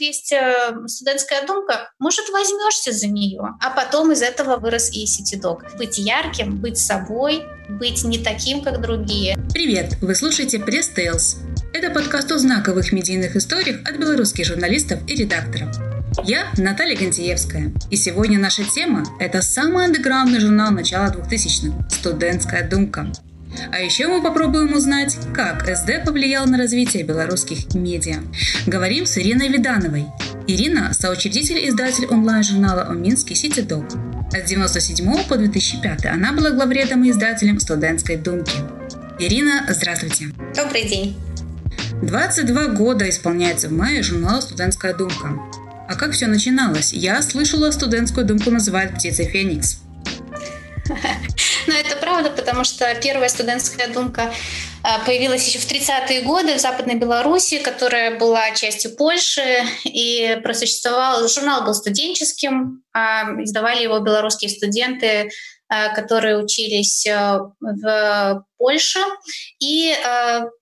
есть э, студентская думка, может, возьмешься за нее. А потом из этого вырос и сетидок. Быть ярким, быть собой, быть не таким, как другие. Привет! Вы слушаете Пресс Tales. Это подкаст о знаковых медийных историях от белорусских журналистов и редакторов. Я Наталья Гантиевская, и сегодня наша тема – это самый андеграундный журнал начала 2000-х «Студентская думка». А еще мы попробуем узнать, как СД повлиял на развитие белорусских медиа. Говорим с Ириной Видановой. Ирина – соучредитель и издатель онлайн-журнала о Минске «Сити Док». С 1997 по 2005 она была главредом и издателем «Студентской думки». Ирина, здравствуйте. Добрый день. 22 года исполняется в мае журнала «Студентская думка». А как все начиналось? Я слышала, студентскую думку называют «Птицей Феникс». Но это правда, потому что первая студентская думка а, появилась еще в 30-е годы в Западной Беларуси, которая была частью Польши, и просуществовал, журнал был студенческим, а, издавали его белорусские студенты, а, которые учились в Польше, и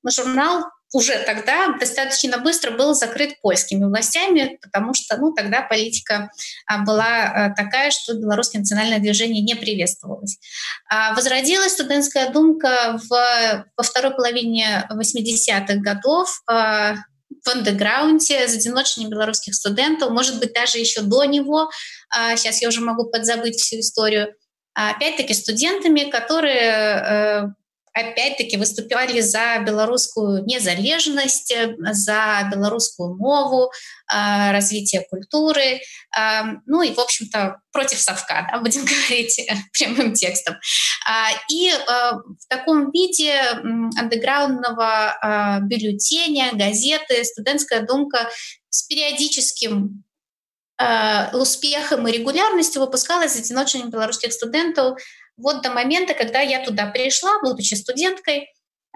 журнал уже тогда достаточно быстро был закрыт польскими властями, потому что ну, тогда политика а, была а, такая, что белорусское национальное движение не приветствовалось. А, возродилась студентская думка в, во второй половине 80-х годов в андеграунде, за одиночными белорусских студентов, может быть, даже еще до него. Сейчас я уже могу подзабыть всю историю. Опять-таки студентами, которые э, опять-таки выступали за белорусскую незалежность, за белорусскую мову, а, развитие культуры, а, ну и, в общем-то, против совка, да, будем говорить прямым текстом. А, и в таком виде андеграундного бюллетеня, газеты «Студентская думка» с периодическим успехом и регулярностью выпускалась с одиночными белорусских студентов вот до момента, когда я туда пришла, будучи студенткой,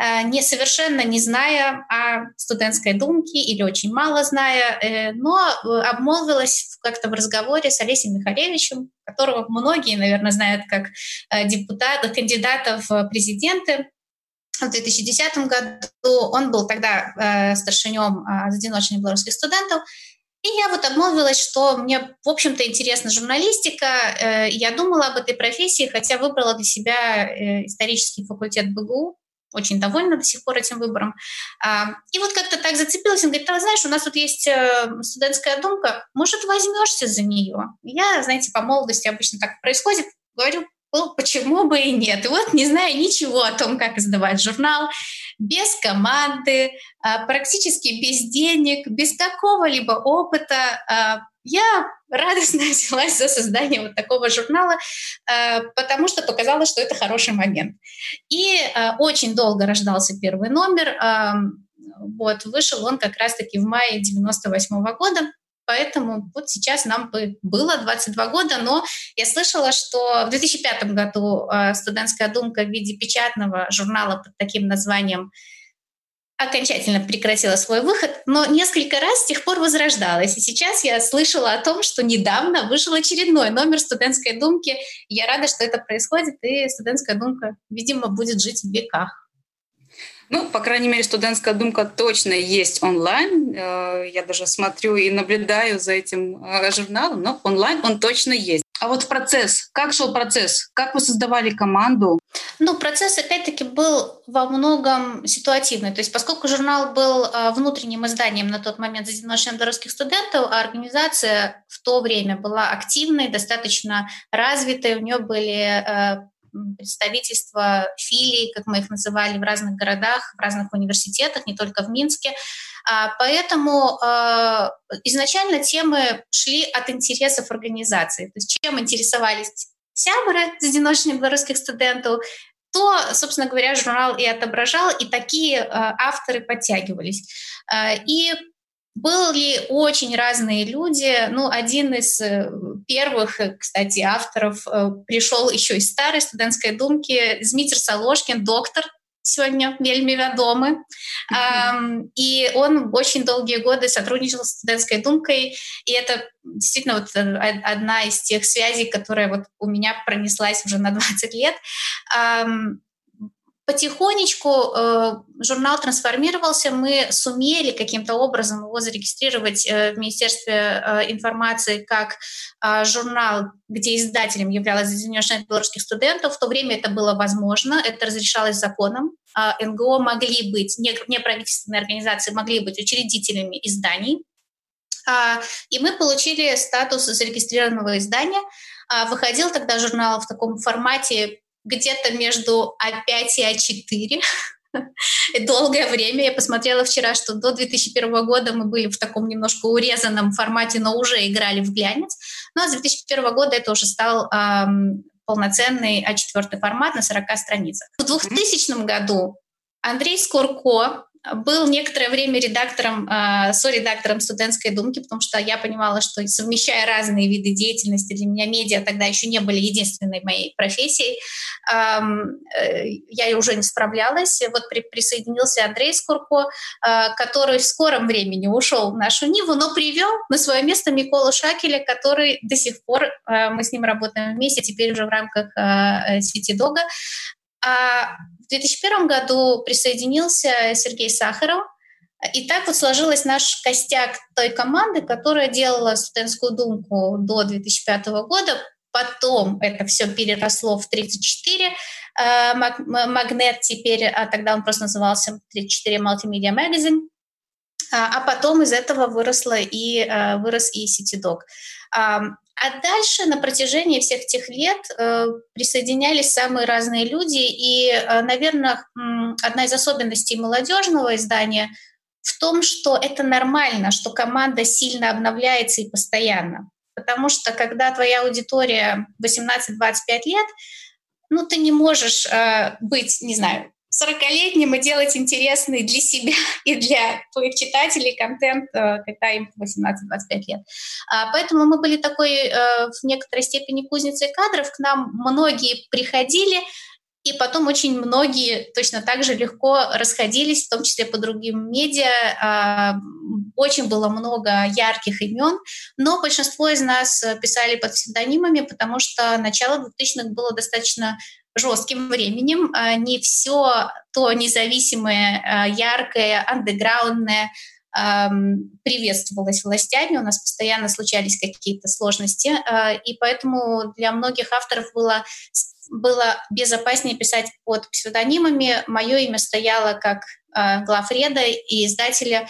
э, не совершенно не зная о студентской думке или очень мало зная, э, но э, обмолвилась как-то в разговоре с Олесем Михалевичем, которого многие, наверное, знают как депутата, кандидата в президенты. В 2010 году он был тогда старшинем одиночных белорусских студентов, и я вот обмолвилась, что мне, в общем-то, интересна журналистика. Э, я думала об этой профессии, хотя выбрала для себя э, исторический факультет БГУ. Очень довольна до сих пор этим выбором. А, и вот как-то так зацепилась. Он говорит, а знаешь, у нас тут есть э, студентская думка, может, возьмешься за нее? Я, знаете, по молодости обычно так происходит. Говорю, ну, почему бы и нет? И вот, не зная ничего о том, как издавать журнал, без команды, а, практически без денег, без какого-либо опыта, а, я радостно взялась за создание вот такого журнала, а, потому что показалось, что это хороший момент. И очень долго рождался первый номер. Вот, вышел он как раз-таки в мае 98 -го года. Поэтому вот сейчас нам бы было 22 года, но я слышала, что в 2005 году э, студентская думка в виде печатного журнала под таким названием окончательно прекратила свой выход, но несколько раз с тех пор возрождалась. И сейчас я слышала о том, что недавно вышел очередной номер студентской думки. Я рада, что это происходит, и студентская думка, видимо, будет жить в веках. Ну, по крайней мере, студентская думка точно есть онлайн. Э, я даже смотрю и наблюдаю за этим э, журналом, но онлайн он точно есть. А вот процесс, как шел процесс? Как вы создавали команду? Ну, процесс, опять-таки, был во многом ситуативный. То есть, поскольку журнал был э, внутренним изданием на тот момент за одиночных белорусских студентов, а организация в то время была активной, достаточно развитой, у нее были представительства филий, как мы их называли, в разных городах, в разных университетах, не только в Минске. А, поэтому а, изначально темы шли от интересов организации. То есть чем интересовались сябры з одиночных белорусских студентов, то, собственно говоря, журнал и отображал, и такие а, авторы подтягивались. И были очень разные люди. Ну, один из э, первых, э, кстати, авторов э, пришел еще из старой студентской думки, Змитер Соложкин, доктор, сегодня вельми вядомы. Mm-hmm. И он очень долгие годы сотрудничал с студентской думкой, и это действительно вот одна из тех связей, которая вот у меня пронеслась уже на 20 лет. Потихонечку э, журнал трансформировался, мы сумели каким-то образом его зарегистрировать э, в Министерстве э, информации как э, журнал, где издателем являлась Объединенная белорусских студентов. В то время это было возможно, это разрешалось законом. Э, НГО могли быть, неправительственные организации могли быть учредителями изданий. Э, и мы получили статус зарегистрированного издания. Э, выходил тогда журнал в таком формате где-то между А5 и А4. Долгое время я посмотрела вчера, что до 2001 года мы были в таком немножко урезанном формате, но уже играли в глянец. Но с 2001 года это уже стал эм, полноценный А4 формат на 40 страницах. В 2000 году Андрей Скорко был некоторое время редактором, э, со-редактором студентской думки, потому что я понимала, что совмещая разные виды деятельности, для меня медиа тогда еще не были единственной моей профессией, э, я уже не справлялась. Вот при, присоединился Андрей Скурко, э, который в скором времени ушел в нашу Ниву, но привел на свое место Миколу Шакеля, который до сих пор, мы с ним работаем вместе, теперь уже в рамках сети Дога. В 2001 году присоединился Сергей Сахаров, и так вот сложилась наш костяк той команды, которая делала студентскую думку до 2005 года. Потом это все переросло в 34 э, Магнет теперь, а тогда он просто назывался 34 Multimedia Magazine. А, а потом из этого выросла и, э, вырос и CityDog. А дальше на протяжении всех тех лет э, присоединялись самые разные люди, и, э, наверное, одна из особенностей молодежного издания в том, что это нормально, что команда сильно обновляется и постоянно. Потому что когда твоя аудитория 18-25 лет, ну, ты не можешь э, быть, не знаю, 40-летним и делать интересный для себя и для твоих читателей контент, э, когда им 18-25 лет. А, поэтому мы были такой э, в некоторой степени кузницей кадров. К нам многие приходили, и потом очень многие точно так же легко расходились, в том числе по другим медиа. А, очень было много ярких имен, но большинство из нас писали под псевдонимами, потому что начало 2000-х было достаточно жестким временем. А, не все то независимое, а, яркое, андеграундное приветствовалось властями, у нас постоянно случались какие-то сложности, а, и поэтому для многих авторов было, было безопаснее писать под псевдонимами. Мое имя стояло как главреда и издателя,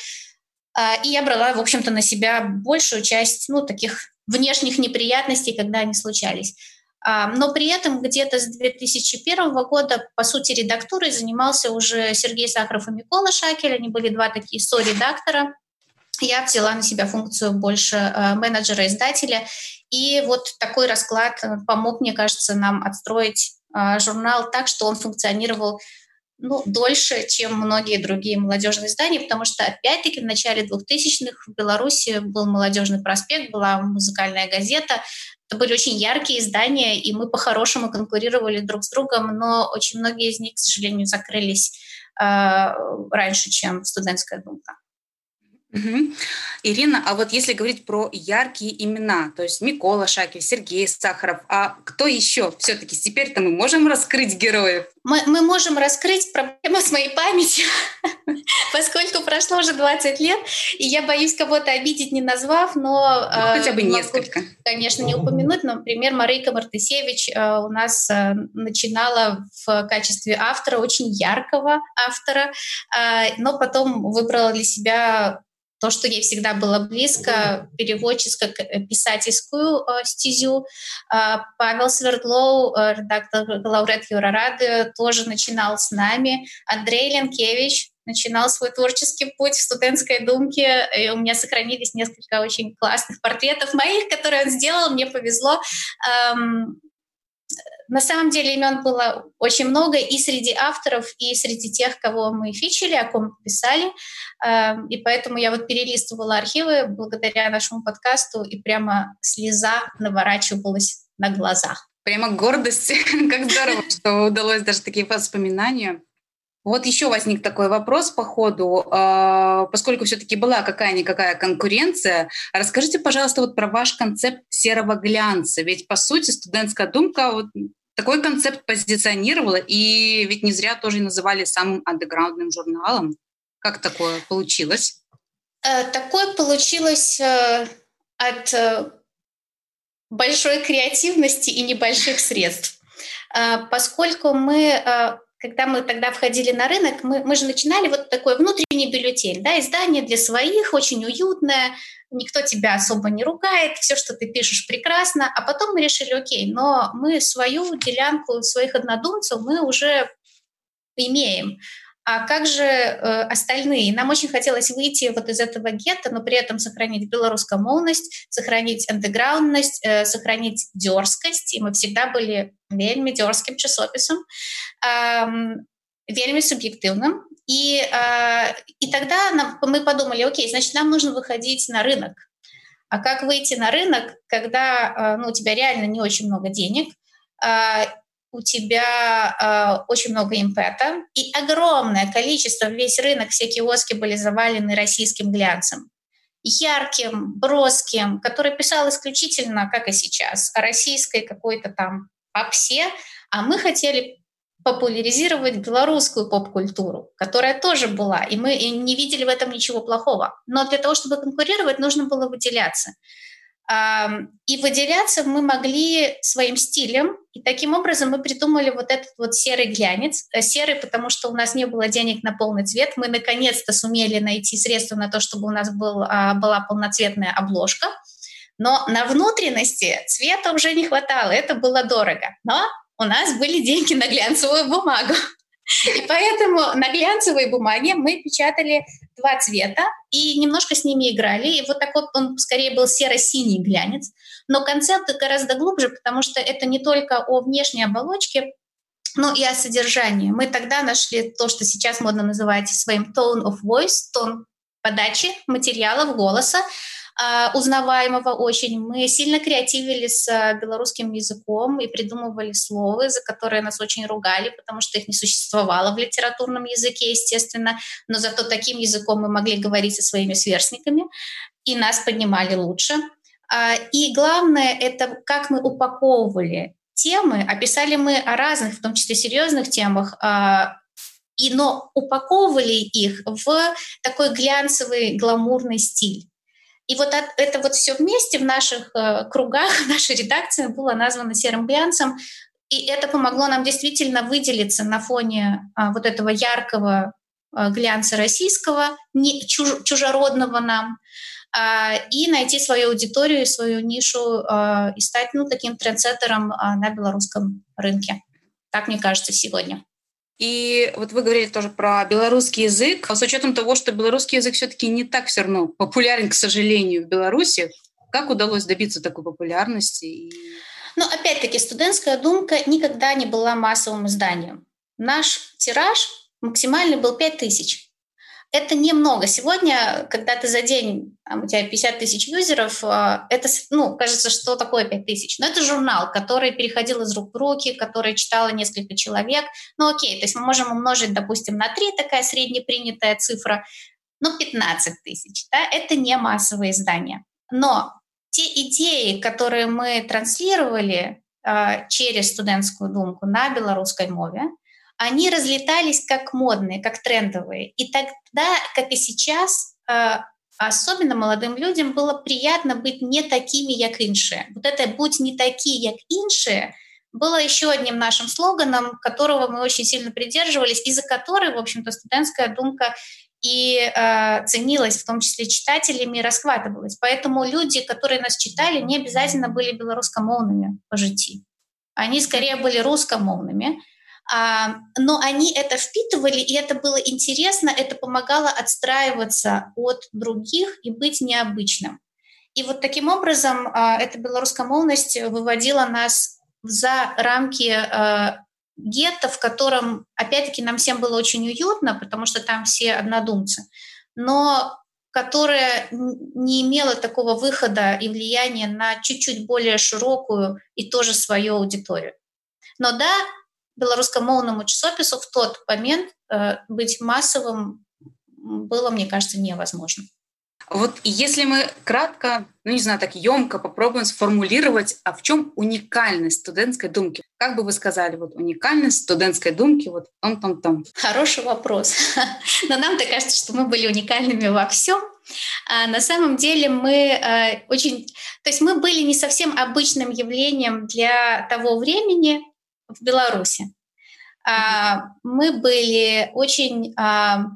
и я брала, в общем-то, на себя большую часть ну, таких внешних неприятностей, когда они случались. А, но при этом где-то с 2001 года, по сути, редактурой занимался уже Сергей Сахаров и Микола Шакель. Они были два такие со-редактора. Я взяла на себя функцию больше э, менеджера-издателя. И вот такой расклад э, помог, мне кажется, нам отстроить э, журнал так, что он функционировал ну, дольше, чем многие другие молодежные издания, потому что, опять-таки, в начале 2000-х в Беларуси был молодежный проспект, была музыкальная газета, это были очень яркие издания, и мы по-хорошему конкурировали друг с другом, но очень многие из них, к сожалению, закрылись э, раньше, чем студентская думка. Угу. Ирина, а вот если говорить про яркие имена, то есть Микола Шакель, Сергей Сахаров, а кто еще все-таки теперь-то мы можем раскрыть героев? Мы, мы можем раскрыть проблему с моей памятью, поскольку прошло уже 20 лет, и я боюсь кого-то обидеть, не назвав, но... Ну, хотя бы могу, несколько. Конечно, не упомянуть, но, например, Марейка Мартысевич э, у нас э, начинала в качестве автора, очень яркого автора, э, но потом выбрала для себя то, что ей всегда было близко, переводческо-писательскую э, стезю. Э, Павел Свердлоу, э, редактор лауреат Юрорады, тоже начинал с нами. Андрей Ленкевич начинал свой творческий путь в студентской думке. И у меня сохранились несколько очень классных портретов моих, которые он сделал. Мне повезло. На самом деле имен было очень много и среди авторов, и среди тех, кого мы фичили, о ком писали. Эм, и поэтому я вот перелистывала архивы благодаря нашему подкасту, и прямо слеза наворачивалась на глазах. Прямо гордость, как здорово, что удалось даже такие воспоминания. Вот еще возник такой вопрос по ходу, а, поскольку все-таки была какая-никакая конкуренция. Расскажите, пожалуйста, вот про ваш концепт серого глянца. Ведь, по сути, студентская думка вот такой концепт позиционировала, и ведь не зря тоже называли самым андеграундным журналом. Как такое получилось? Э, такое получилось э, от э, большой креативности и небольших средств. Поскольку мы когда мы тогда входили на рынок, мы, мы же начинали вот такой внутренний бюллетень, да, издание для своих, очень уютное, никто тебя особо не ругает, все, что ты пишешь, прекрасно. А потом мы решили, окей, но мы свою делянку своих однодумцев мы уже имеем. А как же э, остальные? Нам очень хотелось выйти вот из этого гетто, но при этом сохранить белорусскомовность, сохранить андеграундность, э, сохранить дерзкость. И мы всегда были вельми дерзким часописом, э, вельми субъективным. И, э, и тогда нам, мы подумали, окей, значит, нам нужно выходить на рынок. А как выйти на рынок, когда э, ну, у тебя реально не очень много денег, э, у тебя э, очень много импета и огромное количество, весь рынок, все киоски были завалены российским глянцем. Ярким, броским, который писал исключительно, как и сейчас, о российской какой-то там попсе, а мы хотели популяризировать белорусскую поп-культуру, которая тоже была, и мы не видели в этом ничего плохого. Но для того, чтобы конкурировать, нужно было выделяться. И выделяться мы могли своим стилем, и таким образом мы придумали вот этот вот серый глянец. Э, серый, потому что у нас не было денег на полный цвет. Мы наконец-то сумели найти средства на то, чтобы у нас был, а, была полноцветная обложка. Но на внутренности цвета уже не хватало, это было дорого. Но у нас были деньги на глянцевую бумагу. И поэтому на глянцевой бумаге мы печатали два цвета и немножко с ними играли. И вот такой он скорее был серо-синий глянец. Но концепт гораздо глубже, потому что это не только о внешней оболочке, но и о содержании. Мы тогда нашли то, что сейчас модно называть своим tone of voice, тон подачи материалов, голоса, узнаваемого очень. Мы сильно креативили с а, белорусским языком и придумывали слова, за которые нас очень ругали, потому что их не существовало в литературном языке, естественно, но зато таким языком мы могли говорить со своими сверстниками, и нас поднимали лучше. А, и главное — это как мы упаковывали темы, описали мы о разных, в том числе серьезных темах, и, но упаковывали их в такой глянцевый, гламурный стиль. И вот это вот все вместе в наших э, кругах, в нашей редакции было названо серым глянцем. И это помогло нам действительно выделиться на фоне а, вот этого яркого а, глянца российского, не, чуж, чужеродного нам, а, и найти свою аудиторию, свою нишу и стать ну, таким трендсеттером на белорусском рынке. Так мне кажется сегодня. И вот вы говорили тоже про белорусский язык. С учетом того, что белорусский язык все-таки не так все равно популярен, к сожалению, в Беларуси, как удалось добиться такой популярности? Ну, опять-таки, студентская думка никогда не была массовым изданием. Наш тираж максимальный был 5000 это немного. Сегодня, когда ты за день, там, у тебя 50 тысяч юзеров, а, это, ну, кажется, что такое 5 тысяч. Но это журнал, который переходил из рук в руки, который читало несколько человек. Ну, окей, то есть мы можем умножить, допустим, на 3, такая среднепринятая цифра, ну, 15 тысяч. Да? Это не массовые издания. Но те идеи, которые мы транслировали э, через студентскую думку на белорусской мове, они разлетались как модные, как трендовые. И тогда, как и сейчас, э, особенно молодым людям было приятно быть не такими, як іншие. Вот это «будь не такие, як іншие» было еще одним нашим слоганом, которого мы очень сильно придерживались, и за который, в общем-то, студентская думка и э, ценилась, в том числе читателями, и расхватывалась. Поэтому люди, которые нас читали, не обязательно были белорусскомовными по житии. Они скорее были русскомовными, но они это впитывали, и это было интересно, это помогало отстраиваться от других и быть необычным. И вот таким образом а, эта белорусскомовность выводила нас за рамки а, гетто, в котором, опять-таки, нам всем было очень уютно, потому что там все однодумцы, но которая не имела такого выхода и влияния на чуть-чуть более широкую и тоже свою аудиторию. Но да, белорусскомовному часопису в тот момент э, быть массовым было, мне кажется, невозможно. Вот если мы кратко, ну не знаю, так емко попробуем сформулировать, а в чем уникальность студентской думки? Как бы вы сказали, вот уникальность студентской думки, вот том-том-том? Хороший вопрос. Но нам-то кажется, что мы были уникальными во всем. А на самом деле мы э, очень... То есть мы были не совсем обычным явлением для того времени в Беларуси. А, мы были очень а,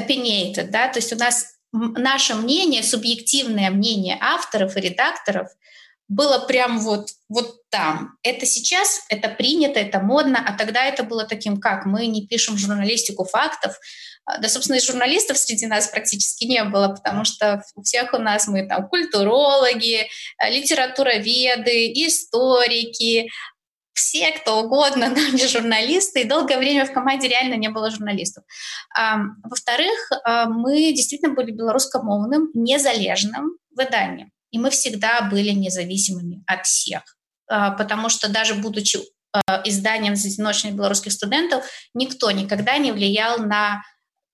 opinionated, да, то есть у нас наше мнение, субъективное мнение авторов и редакторов было прям вот, вот там. Это сейчас, это принято, это модно, а тогда это было таким, как мы не пишем журналистику фактов, а, да, собственно, и журналистов среди нас практически не было, потому что у всех у нас мы там культурологи, литературоведы, историки, все, кто угодно, но не журналисты, и долгое время в команде реально не было журналистов. Во-вторых, а, мы действительно были белорусскомовным, незалежным выданием, и мы всегда были независимыми от всех, а, потому что даже будучи а, изданием одиночных белорусских студентов, никто никогда не влиял на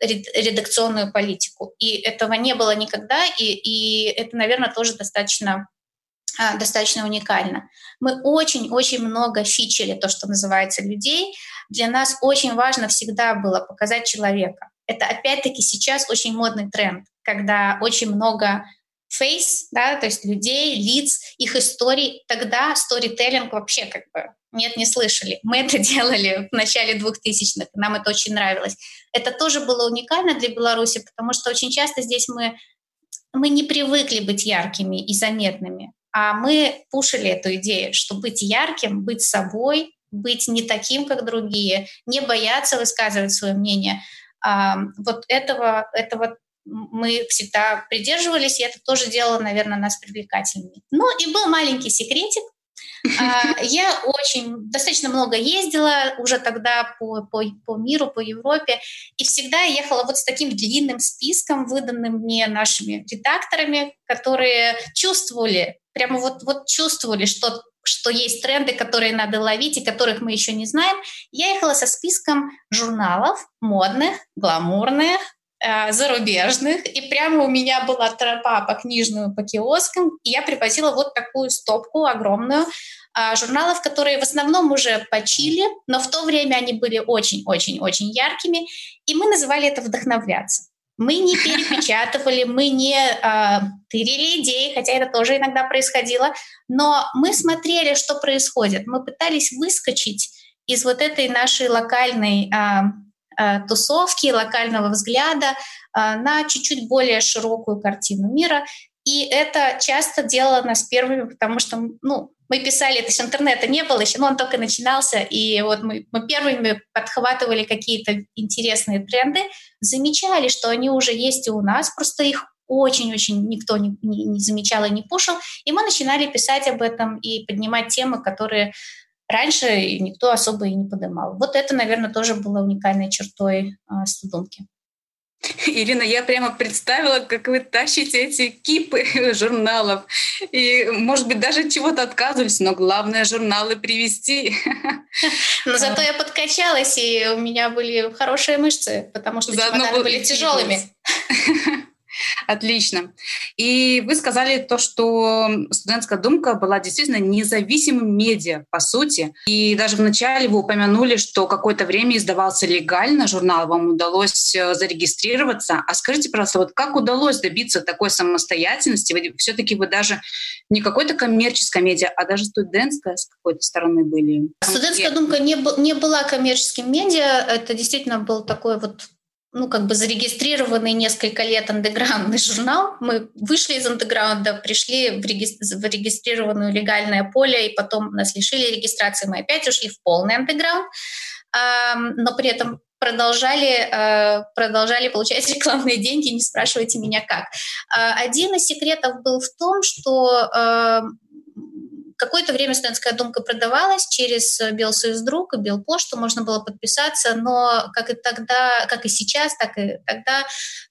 редакционную политику. И этого не было никогда, и, и это, наверное, тоже достаточно достаточно уникально. Мы очень-очень много фичили то, что называется, людей. Для нас очень важно всегда было показать человека. Это опять-таки сейчас очень модный тренд, когда очень много фейс, да, то есть людей, лиц, их историй. Тогда сторителлинг вообще как бы нет, не слышали. Мы это делали в начале 2000-х, нам это очень нравилось. Это тоже было уникально для Беларуси, потому что очень часто здесь мы, мы не привыкли быть яркими и заметными. А мы пушили эту идею, что быть ярким, быть собой, быть не таким, как другие, не бояться высказывать свое мнение. А, вот этого, этого мы всегда придерживались, и это тоже делало, наверное, нас привлекательными. Ну и был маленький секретик, а, я очень достаточно много ездила уже тогда по, по, по миру, по Европе, и всегда ехала вот с таким длинным списком, выданным мне нашими редакторами, которые чувствовали, прямо вот, вот чувствовали, что что есть тренды, которые надо ловить и которых мы еще не знаем. Я ехала со списком журналов модных, гламурных, э, зарубежных, и прямо у меня была тропа по книжную, по киоскам, и я привозила вот такую стопку огромную э, журналов, которые в основном уже почили, но в то время они были очень-очень-очень яркими, и мы называли это «вдохновляться». Мы не перепечатывали, мы не э, тырили идеи, хотя это тоже иногда происходило, но мы смотрели, что происходит. Мы пытались выскочить из вот этой нашей локальной э, Э, тусовки, локального взгляда э, на чуть-чуть более широкую картину мира. И это часто делало нас первыми, потому что ну, мы писали, это еще интернета не было еще, но он только начинался, и вот мы, мы первыми подхватывали какие-то интересные тренды, замечали, что они уже есть и у нас, просто их очень-очень никто не, не, не замечал и не пушил, и мы начинали писать об этом и поднимать темы, которые раньше никто особо и не поднимал. Вот это, наверное, тоже было уникальной чертой э, студентки. Ирина, я прямо представила, как вы тащите эти кипы журналов. И, может быть, даже чего-то отказывались, но главное журналы привести. Но зато я подкачалась, и у меня были хорошие мышцы, потому что чемоданы были тяжелыми. Отлично. И вы сказали то, что студентская думка была действительно независимым медиа, по сути. И даже вначале вы упомянули, что какое-то время издавался легально журнал, вам удалось э, зарегистрироваться. А скажите, пожалуйста, вот как удалось добиться такой самостоятельности? Вы, все-таки вы даже не какой-то коммерческая медиа, а даже студентская с какой-то стороны были. Студентская думка не, не была коммерческим медиа. Это действительно был такой вот ну, как бы зарегистрированный несколько лет андеграундный журнал. Мы вышли из андеграунда, пришли в, реги- в регистрированную легальное поле, и потом нас лишили регистрации. Мы опять ушли в полный андеграунд, но при этом продолжали, э, продолжали получать рекламные деньги, не спрашивайте меня как. А, один из секретов был в том, что э, Какое-то время студентская думка продавалась через Белсоюздруг и Белпошту, можно было подписаться, но как и тогда, как и сейчас, так и тогда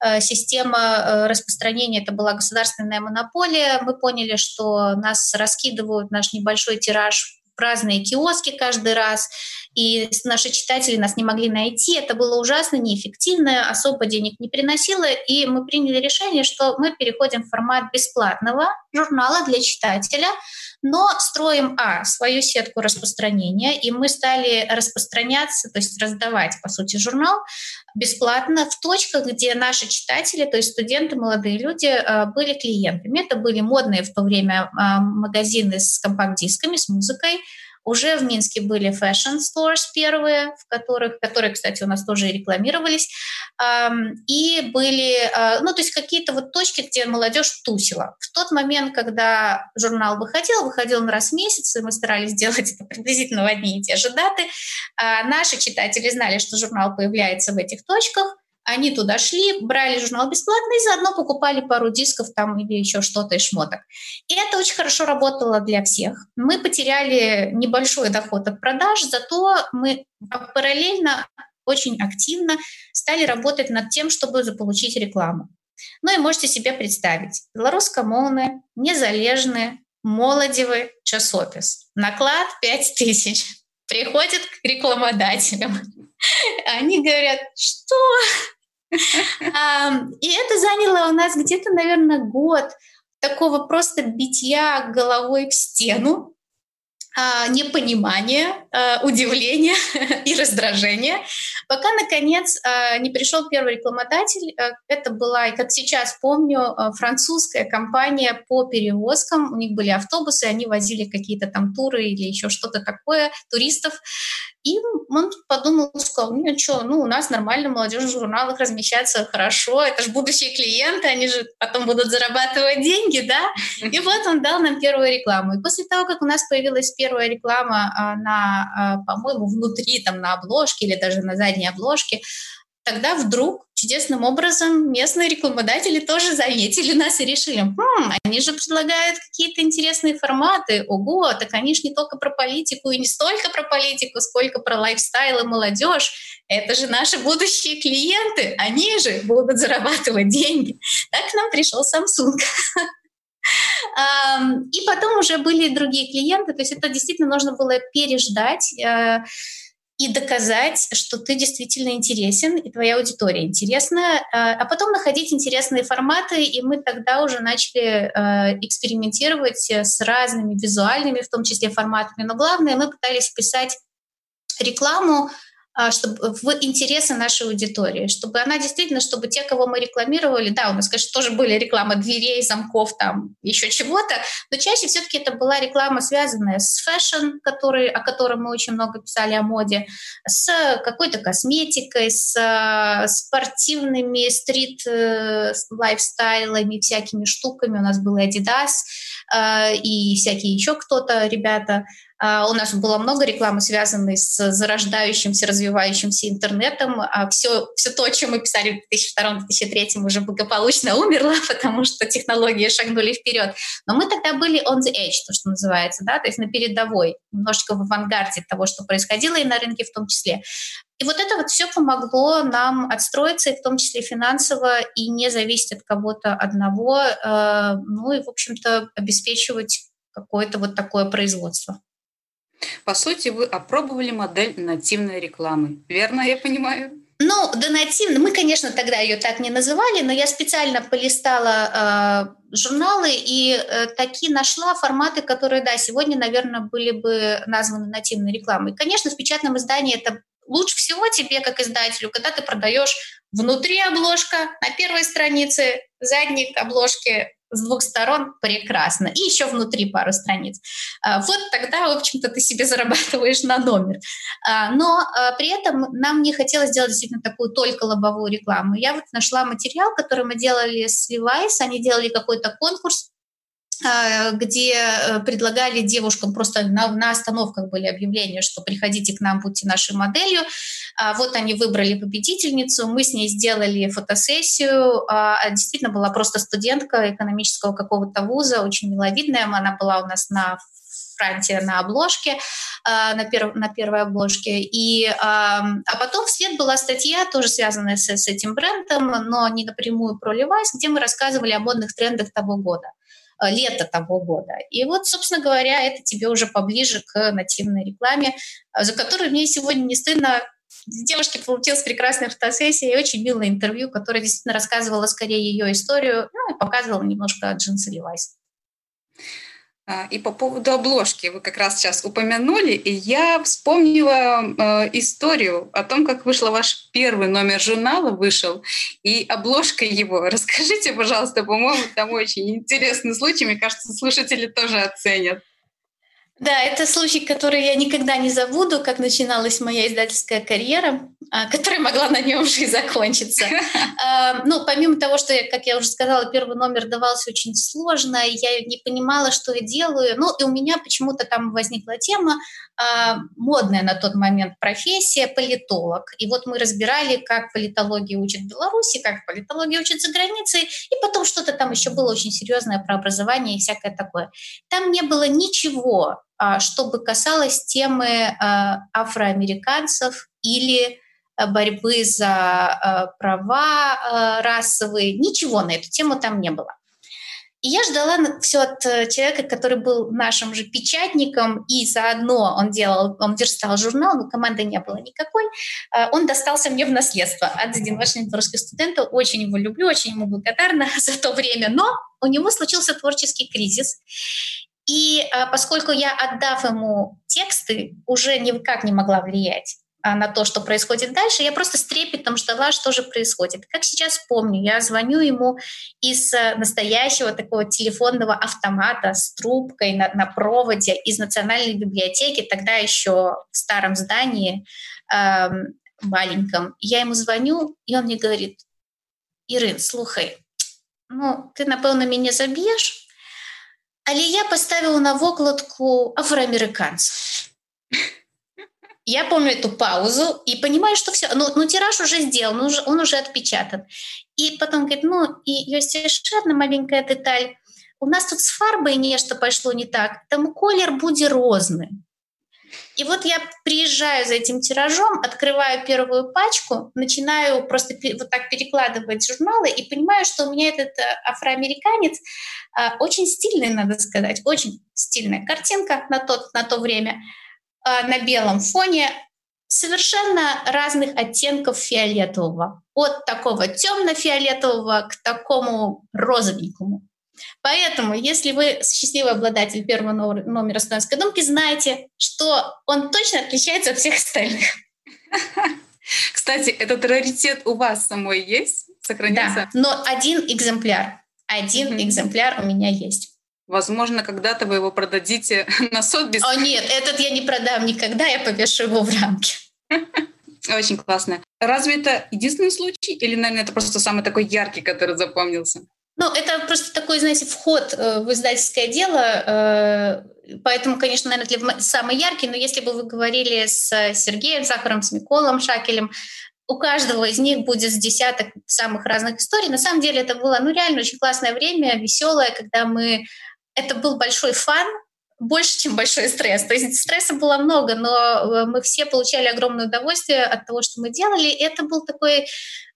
э, система э, распространения это была государственная монополия. Мы поняли, что нас раскидывают наш небольшой тираж разные киоски каждый раз. И наши читатели нас не могли найти. Это было ужасно неэффективно, особо денег не приносило, и мы приняли решение, что мы переходим в формат бесплатного журнала для читателя, но строим, а, свою сетку распространения, и мы стали распространяться, то есть раздавать, по сути, журнал бесплатно в точках, где наши читатели, то есть студенты, молодые люди, э, были клиентами. Это были модные в то время э, магазины с компакт-дисками, с музыкой, уже в Минске были fashion stores первые, в которых, которые, кстати, у нас тоже и рекламировались. И были, а, ну, то есть какие-то вот точки, где молодежь тусила. В тот момент, когда журнал выходил, выходил на раз в месяц, и мы старались делать это приблизительно в одни и те же даты, а, наши читатели знали, что журнал появляется в этих точках, они туда шли, брали журнал бесплатно и заодно покупали пару дисков там или еще что-то из шмоток. И это очень хорошо работало для всех. Мы потеряли небольшой доход от продаж, зато мы параллельно очень активно стали работать над тем, чтобы заполучить рекламу. Ну и можете себе представить, белорусскомовны, незалежны, молодевы, часопис. Наклад 5 тысяч. Приходят к рекламодателям. Они говорят, что и это заняло у нас где-то, наверное, год такого просто битья головой в стену, а, непонимание, а, удивление и раздражение, пока, наконец, а, не пришел первый рекламодатель. Это была, как сейчас помню, французская компания по перевозкам. У них были автобусы, они возили какие-то там туры или еще что-то такое, туристов. И он подумал, сказал, ну что, ну у нас нормально молодежь в журналах размещается хорошо, это же будущие клиенты, они же потом будут зарабатывать деньги, да? И вот он дал нам первую рекламу. И после того, как у нас появилась первая реклама а, на, а, по-моему, внутри, там, на обложке или даже на задней обложке, тогда вдруг чудесным образом местные рекламодатели тоже заметили нас и решили, хм, они же предлагают какие-то интересные форматы, ого, так они же не только про политику и не столько про политику, сколько про лайфстайл и молодежь, это же наши будущие клиенты, они же будут зарабатывать деньги. Так к нам пришел Samsung. И потом уже были другие клиенты, то есть это действительно нужно было переждать э, и доказать, что ты действительно интересен, и твоя аудитория интересна, а, а потом находить интересные форматы, и мы тогда уже начали а, экспериментировать с разными визуальными, в том числе форматами, но главное, мы пытались писать рекламу, чтобы в интересы нашей аудитории, чтобы она действительно, чтобы те, кого мы рекламировали, да, у нас, конечно, тоже были рекламы дверей, замков, там, еще чего-то, но чаще все-таки это была реклама, связанная с fashion, который, о котором мы очень много писали, о моде, с какой-то косметикой, с э, спортивными street-lifestyle ами, э, всякими штуками. У нас был Adidas и всякие еще кто-то, ребята, а, у нас было много рекламы, связанной с зарождающимся, развивающимся интернетом. Все, а все то, о чем мы писали в 2002-2003, уже благополучно умерло, потому что технологии шагнули вперед. Но мы тогда были on the edge, то, что называется, да, то есть на передовой, немножечко в авангарде того, что происходило и на рынке в том числе. И вот это вот все помогло нам отстроиться, и в том числе финансово, и не зависеть от кого-то одного, э, ну и, в общем-то, обеспечивать какое-то вот такое производство. По сути, вы опробовали модель нативной рекламы. Верно я понимаю? Ну, да нативно. Мы, конечно, тогда ее так не называли, но я специально полистала э, журналы и э, такие нашла форматы, которые, да, сегодня, наверное, были бы названы нативной рекламой. Конечно, в печатном издании это лучше всего тебе, как издателю, когда ты продаешь внутри обложка, на первой странице, задник обложки с двух сторон прекрасно. И еще внутри пару страниц. А, вот тогда, в общем-то, ты себе зарабатываешь на номер. А, но а, при этом нам не хотелось делать действительно такую только лобовую рекламу. Я вот нашла материал, который мы делали с Levi's. Они делали какой-то конкурс где э, предлагали девушкам просто на, на остановках были объявления, что приходите к нам, будьте нашей моделью. А вот они выбрали победительницу, мы с ней сделали фотосессию. А, действительно была просто студентка экономического какого-то вуза, очень миловидная. Она была у нас на фронте на обложке, на, перв, на первой обложке. И, а потом вслед была статья, тоже связанная с, с этим брендом, но не напрямую про Levi's, где мы рассказывали о модных трендах того года. Лета того года. И вот, собственно говоря, это тебе уже поближе к нативной рекламе, за которую мне сегодня не стыдно девушке получилась прекрасная фотосессия и очень милое интервью, которое действительно рассказывало скорее ее историю, ну и показывало немножко джинсы Levi's. А, и по поводу обложки вы как раз сейчас упомянули, и я вспомнила э, историю о том, как вышел ваш первый номер журнала, вышел, и обложка его. Расскажите, пожалуйста, по-моему, там очень интересный случай, мне кажется, слушатели тоже оценят. Да, это случай, который я никогда не забуду, как начиналась моя издательская карьера, а, которая могла на нем же и закончиться. А, ну, помимо того, что, как я уже сказала, первый номер давался очень сложно, я не понимала, что я делаю. Ну, и у меня почему-то там возникла тема, а, модная на тот момент профессия политолог. И вот мы разбирали, как политология учат в Беларуси, как политология учат за границей, и потом что-то там еще было очень серьезное про образование и всякое такое. Там не было ничего, чтобы касалось темы а, афроамериканцев или борьбы за права расовые. Ничего на эту тему там не было. И я ждала все от э, человека, который был нашим же печатником, и заодно он делал, он верстал журнал, но команды не было никакой. А, он достался мне в наследство от единорожного русского студента. Очень его люблю, очень ему благодарна за то время. Но у него случился творческий кризис. И а, поскольку я, отдав ему тексты, уже никак не могла влиять а, на то, что происходит дальше, я просто с трепетом ждала, что же происходит. Как сейчас помню, я звоню ему из э, настоящего такого телефонного автомата с трубкой на, на проводе из Национальной библиотеки, тогда еще в старом здании э, маленьком. Я ему звоню, и он мне говорит, Ирин, слухай, ну, ты, напевно, меня забьешь, але я поставила на вокладку афроамериканцев. Я помню эту паузу и понимаю, что все, ну, ну тираж уже сделан, он уже, он уже отпечатан. И потом говорит, ну, и есть еще одна маленькая деталь. У нас тут с фарбой нечто пошло не так, там колер будет розный. И вот я приезжаю за этим тиражом, открываю первую пачку, начинаю просто вот так перекладывать журналы и понимаю, что у меня этот э, афроамериканец э, очень стильный, надо сказать, очень стильная картинка на, тот, на то время – а, на белом фоне совершенно разных оттенков фиолетового. От такого темно-фиолетового к такому розовенькому. Поэтому, если вы счастливый обладатель первого номера студентской думки, знайте, что он точно отличается от всех остальных. Кстати, этот раритет у вас самой есть? Сохранился? Да, но один экземпляр. Один mm-hmm. экземпляр у меня есть. Возможно, когда-то вы его продадите на Сотбис. О нет, этот я не продам никогда, я повешу его в рамке. Очень классно. Разве это единственный случай? Или, наверное, это просто самый такой яркий, который запомнился? Ну, это просто такой, знаете, вход э, в издательское дело. Э, поэтому, конечно, наверное, для самый яркий. Но если бы вы говорили с Сергеем Сахаром, с Миколом Шакелем, у каждого из них будет с десяток самых разных историй. На самом деле это было, ну, реально очень классное время, веселое, когда мы это был большой фан, больше, чем большой стресс. То есть стресса было много, но э, мы все получали огромное удовольствие от того, что мы делали. Это был такой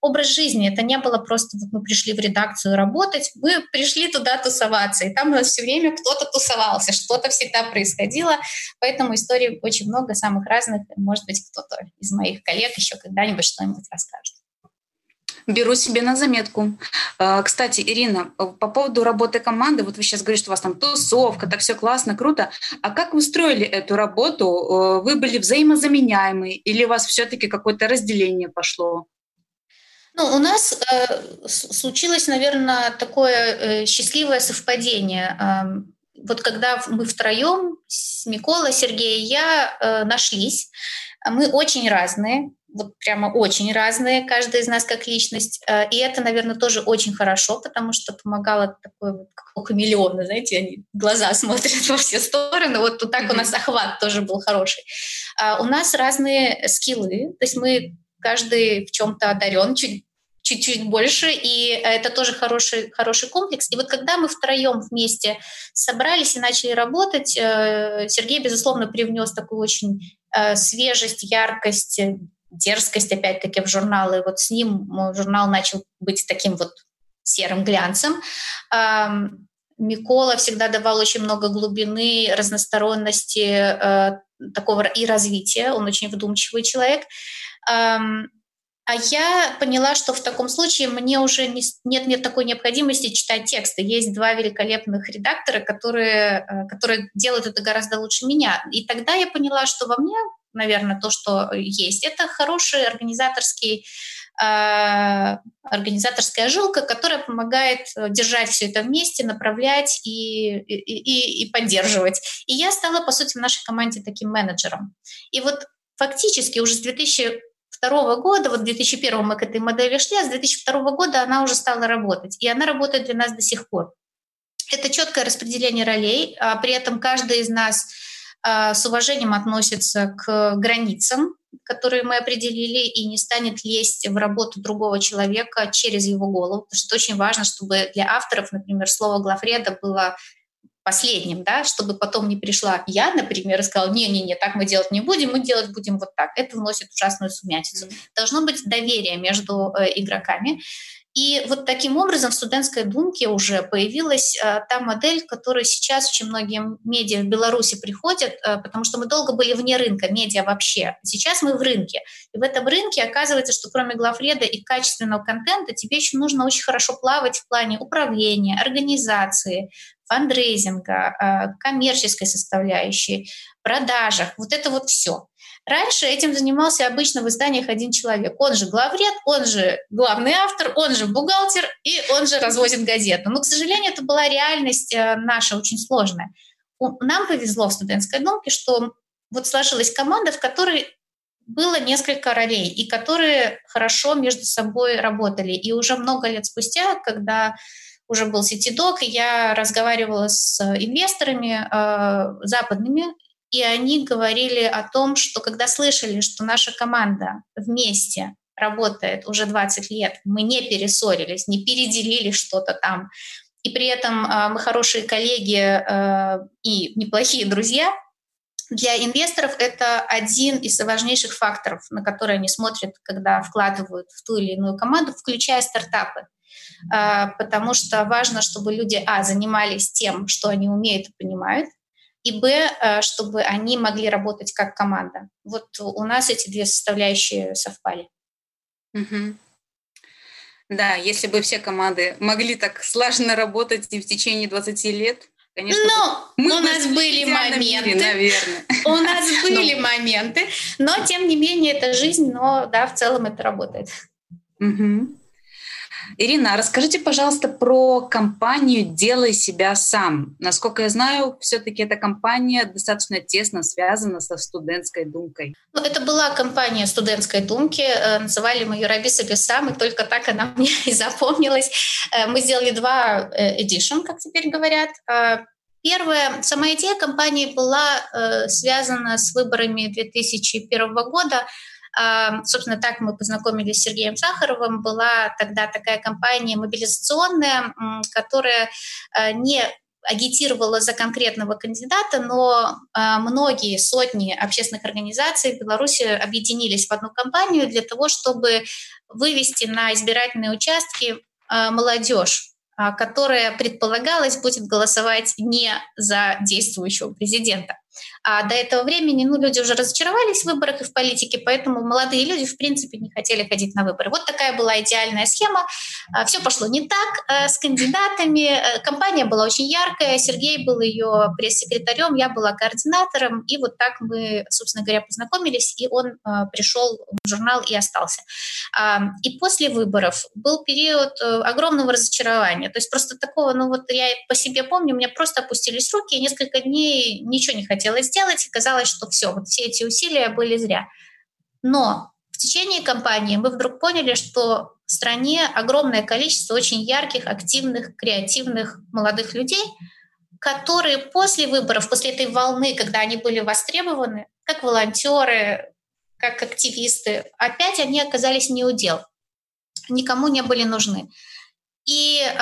образ жизни. Это не было просто вот мы пришли в редакцию работать, мы пришли туда тусоваться. И там у нас все время кто-то тусовался, что-то всегда происходило. Поэтому историй очень много, самых разных. Может быть, кто-то из моих коллег еще когда-нибудь что-нибудь расскажет. Беру себе на заметку. А, кстати, Ирина, по поводу работы команды, вот вы сейчас говорите, что у вас там тусовка, так все классно, круто. А как вы строили эту работу? Э, вы были взаимозаменяемы или у вас все-таки какое-то разделение пошло? Ну, у нас э, случилось, наверное, такое э, счастливое совпадение. Э, вот когда мы втроем, с Миколой, Сергей и я, э, нашлись, мы очень разные, вот прямо очень разные, каждый из нас как личность. Э, и это, наверное, тоже очень хорошо, потому что помогало такой вот, как знаете, они глаза смотрят во все стороны. Вот тут так mm-hmm. у нас охват тоже был хороший. А у нас разные скиллы, то есть мы каждый в чем-то одарен, чуть чуть-чуть больше, и это тоже хороший, хороший комплекс. И вот когда мы втроем вместе собрались и начали работать, э, Сергей, безусловно, привнес такую очень э, свежесть, яркость, дерзкость, опять-таки, в журналы. Вот с ним журнал начал быть таким вот серым глянцем. Микола всегда давал очень много глубины, разносторонности э, такого и развития. Он очень вдумчивый человек. А я поняла, что в таком случае мне уже не, нет, нет такой необходимости читать тексты. Есть два великолепных редактора, которые, э, которые делают это гораздо лучше меня. И тогда я поняла, что во мне, наверное, то, что есть, это хороший организаторский э, организаторская жилка, которая помогает держать все это вместе, направлять и, и, и, поддерживать. И я стала, по сути, в нашей команде таким менеджером. И вот фактически уже с 2000 2002 года, вот в 2001 мы к этой модели шли, а с 2002 года она уже стала работать. И она работает для нас до сих пор. Это четкое распределение ролей, а при этом каждый из нас а, с уважением относится к границам, которые мы определили, и не станет лезть в работу другого человека через его голову, потому что это очень важно, чтобы для авторов, например, слово главреда было последним, да, чтобы потом не пришла я, например, и сказала, не-не-не, так мы делать не будем, мы делать будем вот так. Это вносит ужасную сумятицу. Должно быть доверие между э, игроками. И вот таким образом в студентской думке уже появилась э, та модель, к которой сейчас очень многие медиа в Беларуси приходят, э, потому что мы долго были вне рынка, медиа вообще. Сейчас мы в рынке. И в этом рынке оказывается, что кроме главреда и качественного контента тебе еще нужно очень хорошо плавать в плане управления, организации, фандрейзинга, э, коммерческой составляющей, продажах. Вот это вот все. Раньше этим занимался обычно в изданиях один человек. Он же главред, он же главный автор, он же бухгалтер и он же развозит газету. Но, к сожалению, это была реальность э, наша очень сложная. Нам повезло в студентской думке, что вот сложилась команда, в которой было несколько ролей, и которые хорошо между собой работали. И уже много лет спустя, когда уже был сетидок, я разговаривала с инвесторами э, западными, и они говорили о том, что когда слышали, что наша команда вместе работает уже 20 лет, мы не перессорились, не переделили что-то там, и при этом э, мы хорошие коллеги э, и неплохие друзья, для инвесторов это один из важнейших факторов, на которые они смотрят, когда вкладывают в ту или иную команду, включая стартапы. Э, потому что важно, чтобы люди, а, занимались тем, что они умеют и понимают, и б, э, чтобы они могли работать как команда. Вот у нас эти две составляющие совпали. Угу. Да, если бы все команды могли так слаженно работать в течение 20 лет, конечно, но мы у нас были моменты, мире, наверное. У нас были но... моменты, но тем не менее это жизнь, но да, в целом это работает. Угу. Ирина, расскажите, пожалуйста, про компанию «Делай себя сам». Насколько я знаю, все-таки эта компания достаточно тесно связана со студентской думкой. Ну, это была компания студентской думки. Э, называли мы ее «Раби себе сам», и только так она мне и запомнилась. Э, мы сделали два э, как теперь говорят. Первая, сама идея компании была связана с выборами 2001 года, Собственно, так мы познакомились с Сергеем Сахаровым. Была тогда такая компания мобилизационная, которая э, не агитировала за конкретного кандидата, но э, многие сотни общественных организаций в Беларуси объединились в одну компанию для того, чтобы вывести на избирательные участки э, молодежь которая предполагалось будет голосовать не за действующего президента. А до этого времени ну, люди уже разочаровались в выборах и в политике, поэтому молодые люди, в принципе, не хотели ходить на выборы. Вот такая была идеальная схема. А, Все пошло не так э, с кандидатами. Э, компания была очень яркая. Сергей был ее пресс-секретарем, я была координатором. И вот так мы, собственно говоря, познакомились, и он э, пришел в журнал и остался. И после выборов был период огромного разочарования. То есть просто такого, ну вот я по себе помню, у меня просто опустились руки, и несколько дней ничего не хотелось хотелось сделать, и казалось, что все, вот все эти усилия были зря. Но в течение кампании мы вдруг поняли, что в стране огромное количество очень ярких, активных, креативных молодых людей, которые после выборов, после этой волны, когда они были востребованы, как волонтеры, как активисты, опять они оказались не у дел, никому не были нужны. И э,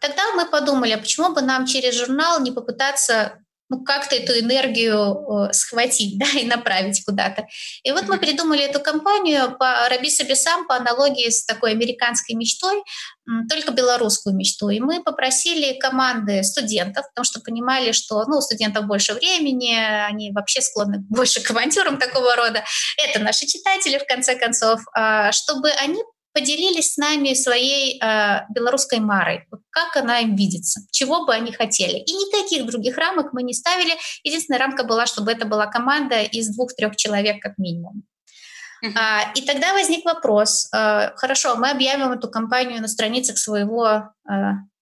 тогда мы подумали, а почему бы нам через журнал не попытаться ну, как-то эту энергию э, схватить, да, и направить куда-то. И вот мы придумали эту компанию по Раби Сабисам по аналогии с такой американской мечтой, только белорусскую мечту. И мы попросили команды студентов, потому что понимали, что ну, у студентов больше времени, они вообще склонны больше к авантюрам такого рода. Это наши читатели, в конце концов, а, чтобы они поделились с нами своей э, белорусской марой, как она им видится, чего бы они хотели. И никаких других рамок мы не ставили. Единственная рамка была, чтобы это была команда из двух-трех человек как минимум. Uh-huh. А, и тогда возник вопрос, э, хорошо, мы объявим эту компанию на страницах своего, э,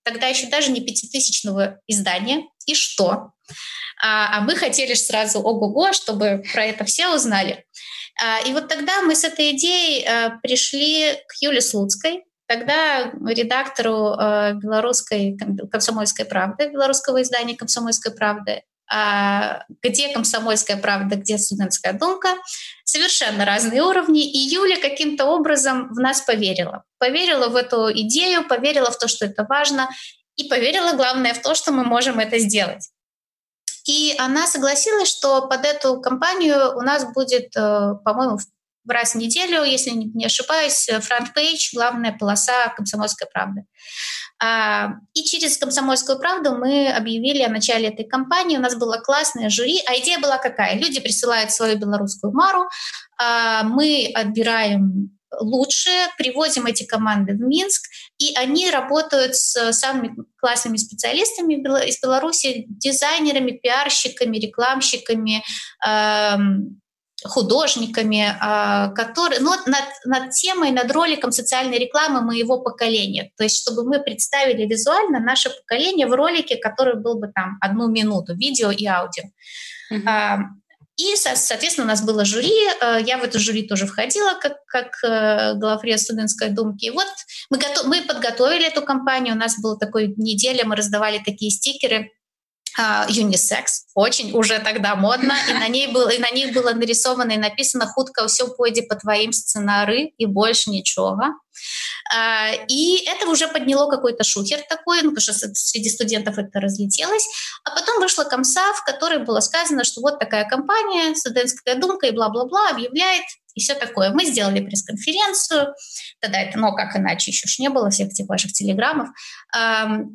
тогда еще даже не пятитысячного издания, и что? А, а мы хотели сразу ого-го, чтобы про это все узнали. А, и вот тогда мы с этой идеей э, пришли к Юле Слуцкой, тогда редактору э, белорусской комсомольской правды, белорусского издания «Комсомольской правды», а, где «Комсомольская правда», где «Студентская думка». Совершенно разные уровни. И Юля каким-то образом в нас поверила. Поверила в эту идею, поверила в то, что это важно, и поверила, главное, в то, что мы можем это сделать. И она согласилась, что под эту кампанию у нас будет, э, по-моему, в раз в неделю, если не ошибаюсь, front page, главная полоса «Комсомольской правды». А, и через «Комсомольскую правду» мы объявили о начале этой кампании. У нас было классное жюри. А идея была какая? Люди присылают свою беларускую мару, а, мы отбираем лучшие, привозим эти команды в Минск, и они работают с самыми классными специалистами из Беларуси, дизайнерами, пиарщиками, рекламщиками, эм, художниками, а, которые, ну, над, над темой, над роликом социальной рекламы моего поколения. То есть, чтобы мы представили визуально наше поколение в ролике, который был бы там одну минуту, видео и аудио. Uh-huh. И, соответственно, у нас было жюри. Э, я в это жюри тоже входила как, как э, главред студентской думки. И вот мы, готов, мы подготовили эту кампанию. У нас была такая неделя, мы раздавали такие стикеры юнисекс, очень уже тогда модно, и на, ней было, и на них было нарисовано и написано «Хутка все пойдет по твоим сценары» и больше ничего. А, и это уже подняло какой-то шухер такой, ну, потому что среди студентов это разлетелось. А потом вышла комса, в которой было сказано, что вот такая компания, студентская думка и бла-бла-бла объявляет и все такое. Мы сделали пресс-конференцию, тогда это, ну, как иначе, еще ж не было всех этих ваших телеграммов.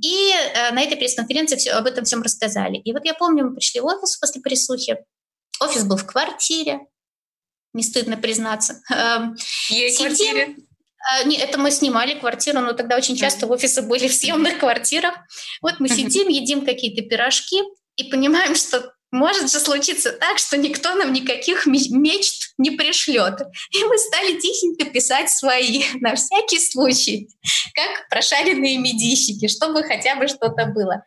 И э, на этой пресс-конференции все, об этом всем рассказали. И вот я помню, мы пришли в офис после присухи, офис был в квартире, не стыдно признаться. Есть квартире? А, не, это мы снимали квартиру, но тогда очень часто офисы были в съемных квартирах. Вот мы сидим, едим какие-то пирожки и понимаем, что может же случиться так, что никто нам никаких мечт не пришлет. И мы стали тихенько писать свои, на всякий случай, как прошаренные медийщики, чтобы хотя бы что-то было.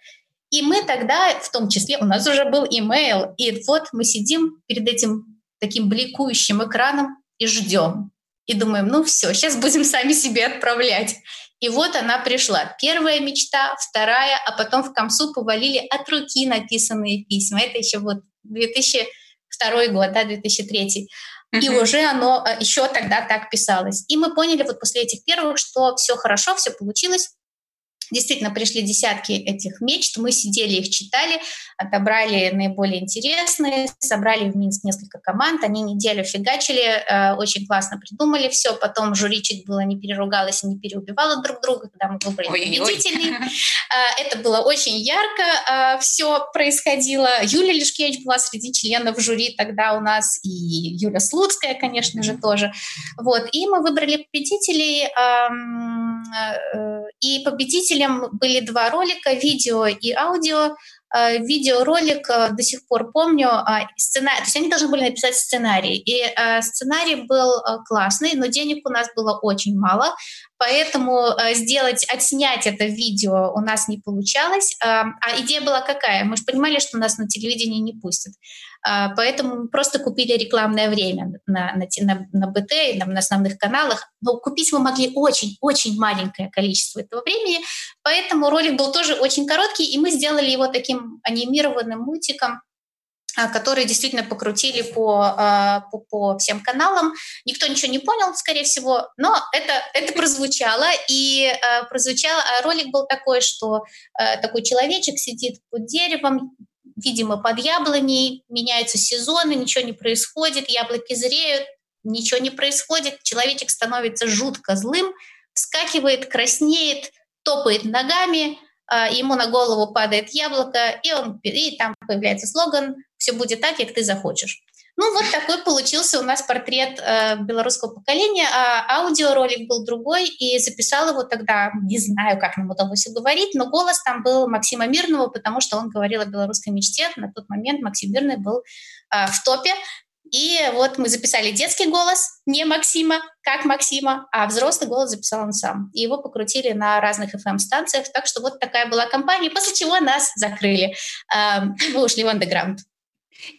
И мы тогда, в том числе, у нас уже был имейл, и вот мы сидим перед этим таким бликующим экраном и ждем. И думаем, ну все, сейчас будем сами себе отправлять. И вот она пришла. Первая мечта, вторая, а потом в Комсу повалили от руки написанные письма. Это еще вот 2002 год, да, 2003. Uh-huh. И уже оно э, еще тогда так писалось. И мы поняли вот после этих первых, что все хорошо, все получилось. Действительно, пришли десятки этих мечт, мы сидели, их читали, отобрали наиболее интересные, собрали в Минск несколько команд, они неделю фигачили, э, очень классно придумали все, потом жюри чуть было не переругалось и не переубивало друг друга, когда мы выбрали победителей. Э, это было очень ярко, э, все происходило. Юлия Лишкевич была среди членов жюри тогда у нас, и Юля Слуцкая, конечно же, тоже. Вот, и мы выбрали победителей, и Победителем были два ролика, видео и аудио. Э, видеоролик э, до сих пор помню, а, сценарий, то есть они должны были написать сценарий. И э, сценарий был классный, но денег у нас было очень мало, поэтому сделать, отснять это видео у нас не получалось. А идея была какая? Мы же понимали, что нас на телевидении не пустят. А, поэтому просто купили рекламное время на, на, на, на БТ и на, на основных каналах. Но купить мы могли очень-очень маленькое количество этого времени, поэтому ролик был тоже очень короткий, и мы сделали его таким анимированным мультиком, а, которые действительно покрутили по, а, по, по всем каналам. Никто ничего не понял, скорее всего, но это, это прозвучало. И прозвучало, ролик был такой, что такой человечек сидит под деревом, видимо, под яблоней, меняются сезоны, ничего не происходит, яблоки зреют, ничего не происходит, человечек становится жутко злым, вскакивает, краснеет, топает ногами, а, ему на голову падает яблоко, и, он, и там появляется слоган «Все будет так, как ты захочешь». Ну, вот такой получился у нас портрет э, белорусского поколения. А аудиоролик был другой, и записал его тогда, не знаю, как нам удалось уговорить, но голос там был Максима Мирного, потому что он говорил о белорусской мечте. На тот момент Максим Мирный был э, в топе. И вот мы записали детский голос, не Максима, как Максима, а взрослый голос записал он сам. И его покрутили на разных FM-станциях. Так что вот такая была компания, после чего нас закрыли. Э, мы ушли в андеграунд.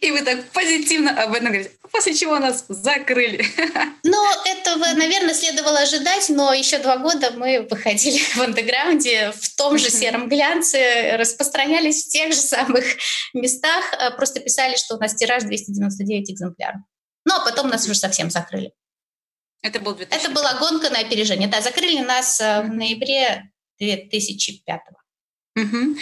И вы так позитивно об этом говорите, после чего нас закрыли. Ну, этого, наверное, следовало ожидать, но еще два года мы выходили в андеграунде в том же сером глянце, распространялись в тех же самых местах, а просто писали, что у нас тираж 299 экземпляров. Ну, а потом нас уже совсем закрыли. Это был 2000. Это была гонка на опережение. Да, закрыли нас э, в ноябре 2005 -го. Угу.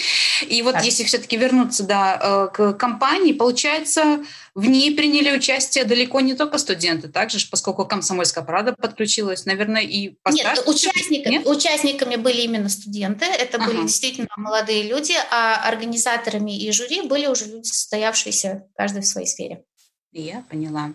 И вот так. если все-таки вернуться да, э, к компании, получается, в ней приняли участие далеко не только студенты, также, поскольку Комсомольская правда подключилась, наверное, и постарше. Нет, участниками, Нет? участниками были именно студенты, это ага. были действительно молодые люди, а организаторами и жюри были уже люди, состоявшиеся каждый в своей сфере. Я поняла.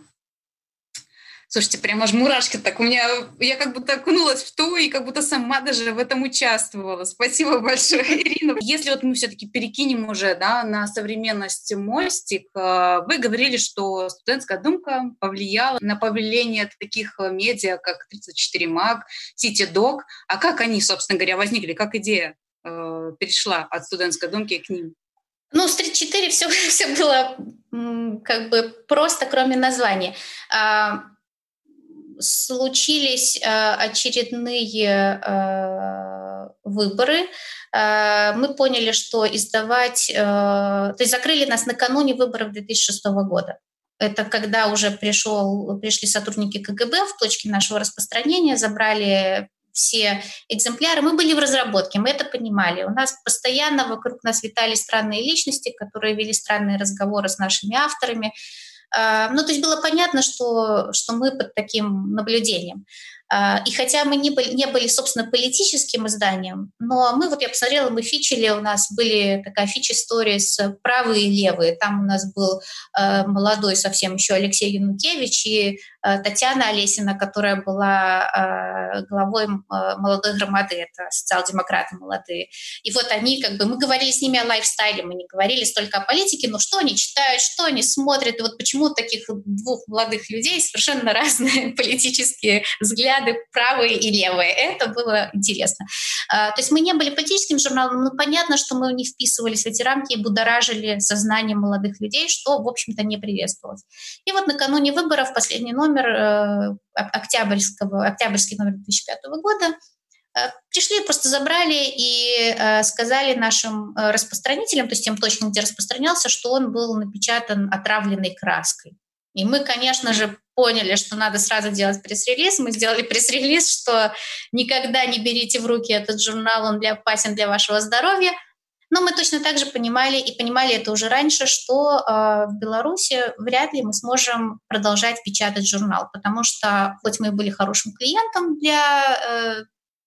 Слушайте, прямо аж мурашки так. У меня, я как будто окунулась в то и как будто сама даже в этом участвовала. Спасибо большое, Ирина. Если вот мы все-таки перекинем уже да, на современность мостик, э, вы говорили, что студентская думка повлияла на появление таких медиа, как 34 МАГ, CityDoc. А как они, собственно говоря, возникли? Как идея э, перешла от студентской думки к ним? Ну, с 34 все, все было как бы просто, кроме названия. Случились э, очередные э, выборы. Э, мы поняли, что издавать... То есть закрыли нас накануне выборов 2006 года. Это когда уже пришел, пришли сотрудники КГБ в точке нашего распространения, забрали все экземпляры. Мы были в разработке, мы это понимали. У нас постоянно вокруг нас витали странные личности, которые вели странные разговоры с нашими авторами. А, ну, то есть было понятно, что, что мы под таким наблюдением. А, и хотя мы не были, не были, собственно, политическим изданием, но мы, вот я посмотрела, мы фичили, у нас были такая фич-история с правые и левые. Там у нас был э, молодой совсем еще Алексей Янукевич и э, Татьяна Олесина, которая была главой молодой громады, это социал-демократы молодые. И вот они, как бы, мы говорили с ними о лайфстайле, мы не говорили столько о политике, но что они читают, что они смотрят, и вот почему таких двух молодых людей совершенно разные политические взгляды, взгляды правые и левые. Это было интересно. А, то есть мы не были политическим журналом, но понятно, что мы не вписывались в эти рамки и будоражили сознание молодых людей, что, в общем-то, не приветствовалось. И вот накануне выборов последний номер э, октябрьского, октябрьский номер 2005 года э, пришли, просто забрали и э, сказали нашим э, распространителям, то есть тем точно, где распространялся, что он был напечатан отравленной краской. И мы, конечно же, поняли, что надо сразу делать пресс-релиз. Мы сделали пресс-релиз, что никогда не берите в руки этот журнал, он для, опасен для вашего здоровья. Но мы точно так же понимали, и понимали это уже раньше, что э, в Беларуси вряд ли мы сможем продолжать печатать журнал, потому что хоть мы были хорошим клиентом для э,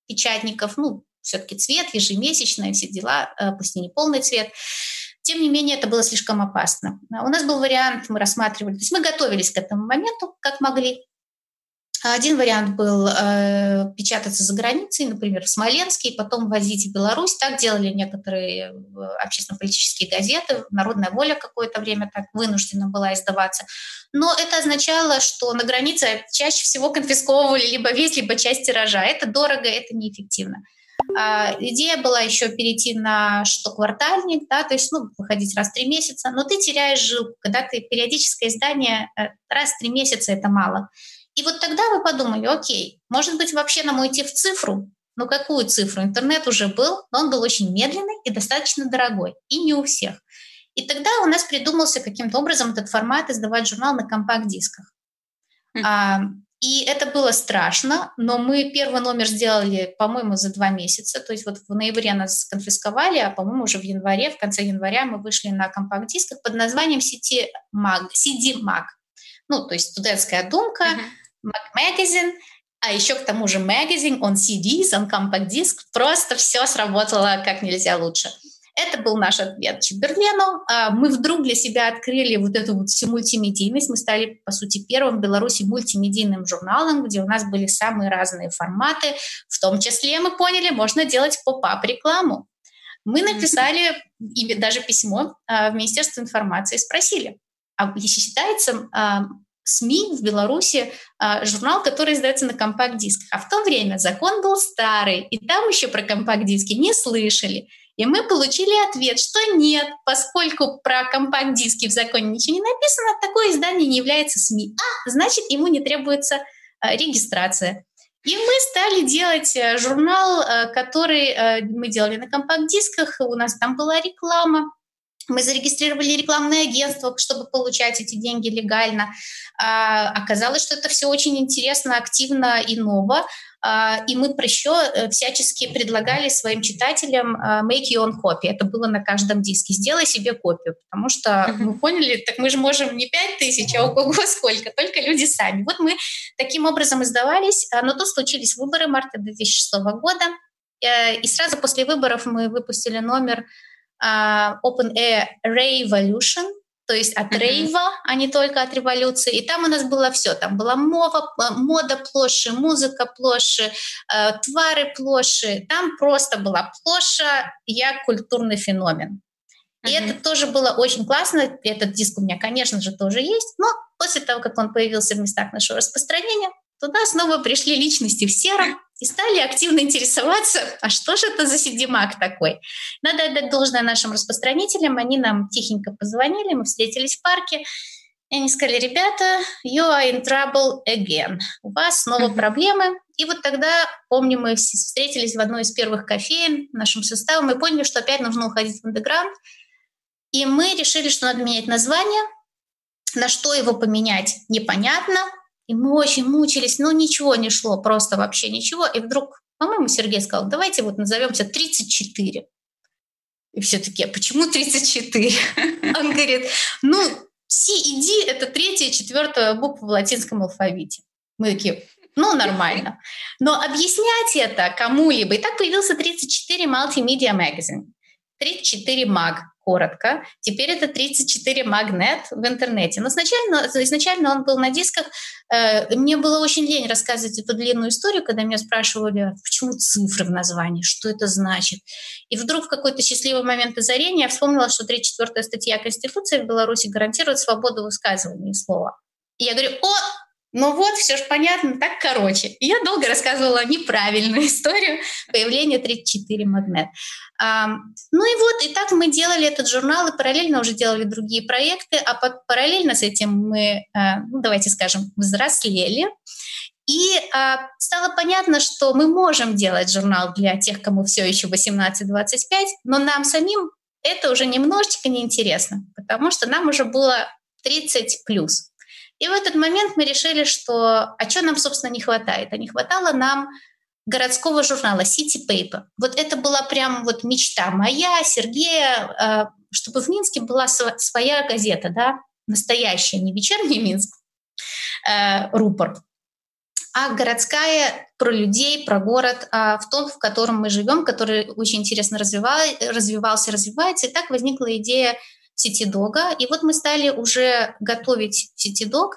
печатников, ну, все-таки цвет ежемесячный, все дела, э, пусть и не полный цвет, тем не менее, это было слишком опасно. У нас был вариант, мы рассматривали, то есть мы готовились к этому моменту, как могли. Один вариант был э, печататься за границей, например, в Смоленске, и потом возить в Беларусь. Так делали некоторые э, общественно-политические газеты. «Народная воля» какое-то время так вынуждена была издаваться. Но это означало, что на границе чаще всего конфисковывали либо весь, либо часть тиража. Это дорого, это неэффективно. А, идея была еще перейти на что квартальник, да, то есть ну, выходить раз в три месяца, но ты теряешь жилку, когда ты периодическое издание э, раз в три месяца это мало. И вот тогда вы подумали, окей, может быть вообще нам уйти в цифру, ну какую цифру? Интернет уже был, но он был очень медленный и достаточно дорогой, и не у всех. И тогда у нас придумался каким-то образом этот формат издавать журнал на компакт-дисках. А, И это было страшно, но мы первый номер сделали, по-моему, за два месяца. То есть вот в ноябре нас конфисковали, а, по-моему, уже в январе, в конце января мы вышли на компакт-дисках под названием CD Mag. CD Mag. Ну, то есть студентская думка, uh-huh. Mag Magazine, а еще к тому же magazine, он CDs, он компакт-диск. Просто все сработало как нельзя лучше. Это был наш ответ Чемберлену. А, мы вдруг для себя открыли вот эту вот всю мультимедийность. Мы стали, по сути, первым в Беларуси мультимедийным журналом, где у нас были самые разные форматы. В том числе, мы поняли, можно делать поп-ап рекламу. Мы написали и даже письмо а, в Министерство информации, спросили, а считается а, СМИ в Беларуси журнал, который издается на компакт-дисках. А в то время закон был старый, и там еще про компакт-диски не слышали. И мы получили ответ, что нет, поскольку про компакт-диски в законе ничего не написано, такое издание не является СМИ. А, значит, ему не требуется э, регистрация. И мы стали делать э, журнал, э, который мы делали на компакт-дисках. У нас там была реклама, мы зарегистрировали рекламное агентство, чтобы получать эти деньги легально. А, оказалось, что это все очень интересно, активно и ново. А, и мы еще э, всячески предлагали своим читателям а, make your own copy. Это было на каждом диске. Сделай себе копию, потому что мы поняли, так мы же можем не 5 тысяч, а ого сколько, только люди сами. Вот мы таким образом издавались, но тут случились выборы марта 2006 года, э, и сразу после выборов мы выпустили номер Open Air Revolution, то есть от рейва, а не только от революции. И там у нас было все. Там была мова, мода плоши, музыка плоши, э, твары плоши. Там просто была плоша, я культурный феномен. И это тоже было очень классно. Этот диск у меня, конечно же, тоже есть. Но после того, как он появился в местах нашего распространения, туда снова пришли личности в сером, и стали активно интересоваться, а что же это за CD-Mac такой. Надо отдать должное нашим распространителям, они нам тихенько позвонили, мы встретились в парке, и они сказали, ребята, you are in trouble again, у вас снова проблемы. И вот тогда, помню, мы встретились в одной из первых кофеин нашим составом и поняли, что опять нужно уходить в андеграунд. И мы решили, что надо менять название, на что его поменять непонятно, и мы очень мучились, но ничего не шло, просто вообще ничего. И вдруг, по-моему, Сергей сказал, давайте вот назовемся 34. И все таки а почему 34? Он говорит, ну, C и D — это третья и четвертая буква в латинском алфавите. Мы такие, ну, нормально. Но объяснять это кому-либо... И так появился 34 Multimedia Magazine. 34 маг, коротко. Теперь это 34 магнет в интернете. Но изначально, изначально он был на дисках. Э, мне было очень лень рассказывать эту длинную историю, когда меня спрашивали, «А почему цифры в названии, что это значит. И вдруг в какой-то счастливый момент озарения я вспомнила, что 34 статья Конституции в Беларуси гарантирует свободу высказывания слова. И я говорю, о, ну вот, все же понятно, так короче. Я долго рассказывала неправильную историю появления 34 магнет. А, ну и вот, и так мы делали этот журнал, и параллельно уже делали другие проекты, а параллельно с этим мы, а, ну давайте скажем, взрослели. И а, стало понятно, что мы можем делать журнал для тех, кому все еще 18-25, но нам самим это уже немножечко неинтересно, потому что нам уже было 30 плюс. И в этот момент мы решили, что а что нам, собственно, не хватает? А не хватало нам городского журнала City Paper. Вот это была прям вот мечта моя, Сергея, э, чтобы в Минске была своя газета, да, настоящая, не вечерний Минск, э, рупор, а городская про людей, про город, а в том, в котором мы живем, который очень интересно развивался, развивается. И так возникла идея сетидога. И вот мы стали уже готовить сетидог.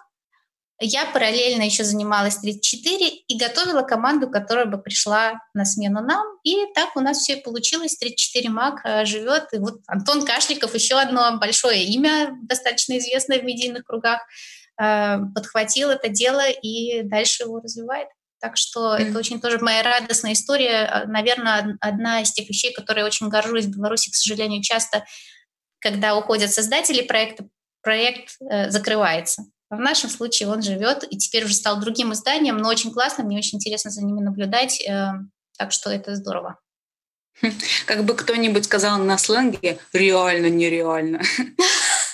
Я параллельно еще занималась 34 и готовила команду, которая бы пришла на смену нам. И так у нас все получилось. 34 МАК э, живет. И вот Антон Кашликов, еще одно большое имя, достаточно известное в медийных кругах, э, подхватил это дело и дальше его развивает. Так что mm. это очень тоже моя радостная история. Наверное, одна из тех вещей, которые я очень горжусь в Беларуси, к сожалению, часто когда уходят создатели проекта, проект э, закрывается. В нашем случае он живет и теперь уже стал другим изданием, но очень классно, мне очень интересно за ними наблюдать, э, так что это здорово. Как бы кто-нибудь сказал на сленге, реально нереально.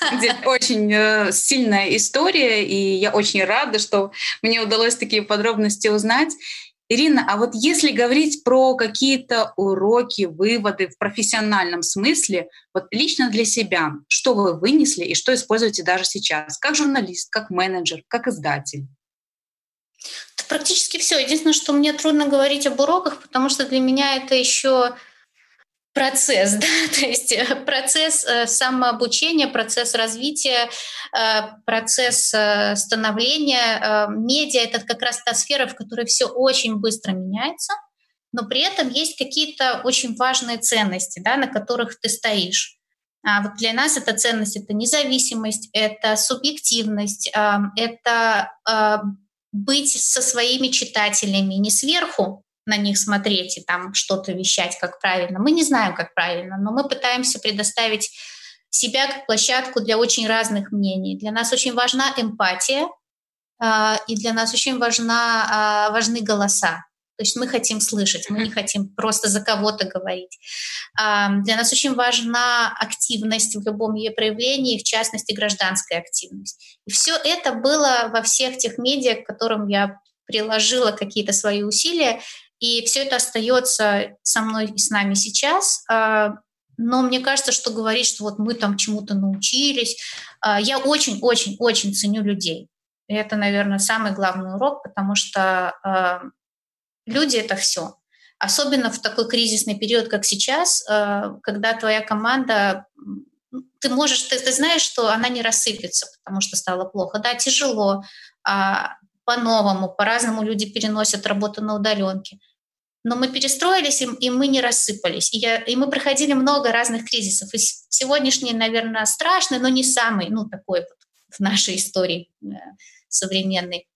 очень э, сильная история, и я очень рада, что мне удалось такие подробности узнать. Ирина, а вот если говорить про какие-то уроки, выводы в профессиональном смысле, вот лично для себя, что вы вынесли и что используете даже сейчас, как журналист, как менеджер, как издатель? Практически все. Единственное, что мне трудно говорить об уроках, потому что для меня это еще процесс, да, то есть э, процесс э, самообучения, процесс развития, э, процесс становления. Медиа — это как раз та сфера, в которой все очень быстро меняется, но при этом есть какие-то очень важные ценности, да, на которых ты стоишь. А вот для нас эта ценность — это независимость, это субъективность, это быть со своими читателями не сверху, на них смотреть и там что-то вещать, как правильно. Мы не знаем, как правильно, но мы пытаемся предоставить себя как площадку для очень разных мнений. Для нас очень важна эмпатия, э, и для нас очень важна, э, важны голоса. То есть мы хотим слышать, мы не хотим просто за кого-то говорить. Э, для нас очень важна активность в любом ее проявлении, в частности гражданская активность. И все это было во всех тех медиа, к которым я приложила какие-то свои усилия, и все это остается со мной и с нами сейчас. А, но мне кажется, что говорить, что вот мы там чему-то научились, а, я очень-очень-очень ценю людей. И это, наверное, самый главный урок, потому что а, люди — это все. Особенно в такой кризисный период, как сейчас, когда твоя команда ты можешь, ты, ты знаешь, что она не рассыпется, потому что стало плохо. Да, тяжело, по-новому, по-разному люди переносят работу на удаленке. Но мы перестроились, и мы не рассыпались. И, я, и мы проходили много разных кризисов. И сегодняшний, наверное, страшный, но не самый, ну, такой вот в нашей истории э, современной.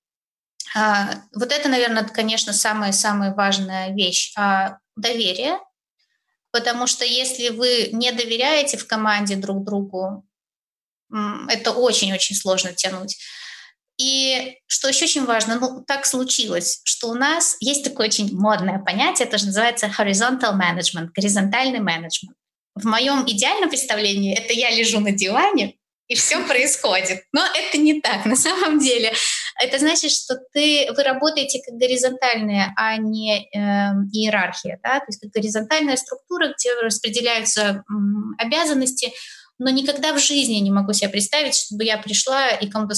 А, вот это, наверное, конечно, самая-самая важная вещь. А, доверие. Потому что если вы не доверяете в команде друг другу, это очень-очень сложно тянуть. И что еще очень важно, ну, так случилось, что у нас есть такое очень модное понятие, это же называется horizontal management, горизонтальный менеджмент. В моем идеальном представлении это я лежу на диване, и все происходит. Но это не так на самом деле. Это значит, что ты, вы работаете как горизонтальная, а не э, иерархия. Да? То есть как горизонтальная структура, где распределяются м, обязанности, но никогда в жизни не могу себе представить, чтобы я пришла и кому-то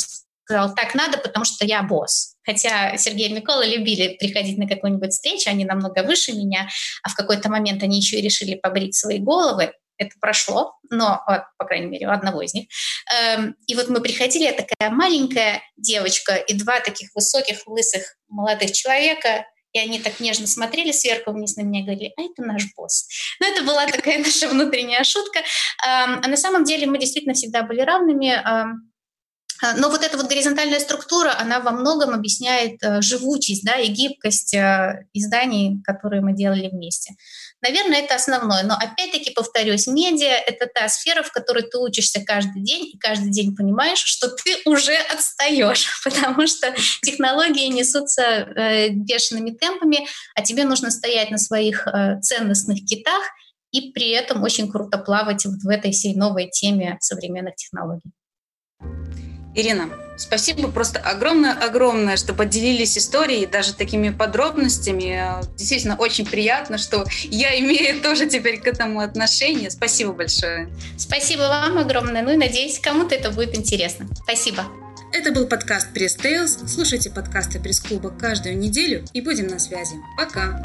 сказал, так надо, потому что я босс. Хотя Сергей и Микола любили приходить на какую-нибудь встречу, они намного выше меня, а в какой-то момент они еще и решили побрить свои головы. Это прошло, но, по крайней мере, у одного из них. Эм, и вот мы приходили, я такая маленькая девочка и два таких высоких, лысых молодых человека, и они так нежно смотрели сверху вниз на меня и говорили, а это наш босс. Но это была такая наша внутренняя шутка. Эм, а на самом деле мы действительно всегда были равными. А, но вот эта вот горизонтальная структура, она во многом объясняет э, живучесть да, и гибкость э, изданий, которые мы делали вместе. Наверное, это основное. Но опять-таки повторюсь, медиа — это та сфера, в которой ты учишься каждый день, и каждый день понимаешь, что ты уже отстаешь, потому что технологии несутся э, бешеными темпами, а тебе нужно стоять на своих ценностных китах и при этом очень круто плавать вот в этой всей новой теме современных технологий. Ирина, спасибо просто огромное-огромное, что поделились историей, даже такими подробностями. Действительно, очень приятно, что я имею тоже теперь к этому отношение. Спасибо большое. Спасибо вам огромное. Ну и надеюсь, кому-то это будет интересно. Спасибо. Это был подкаст Пресс Tales. Слушайте подкасты пресс-клуба каждую неделю и будем на связи. Пока!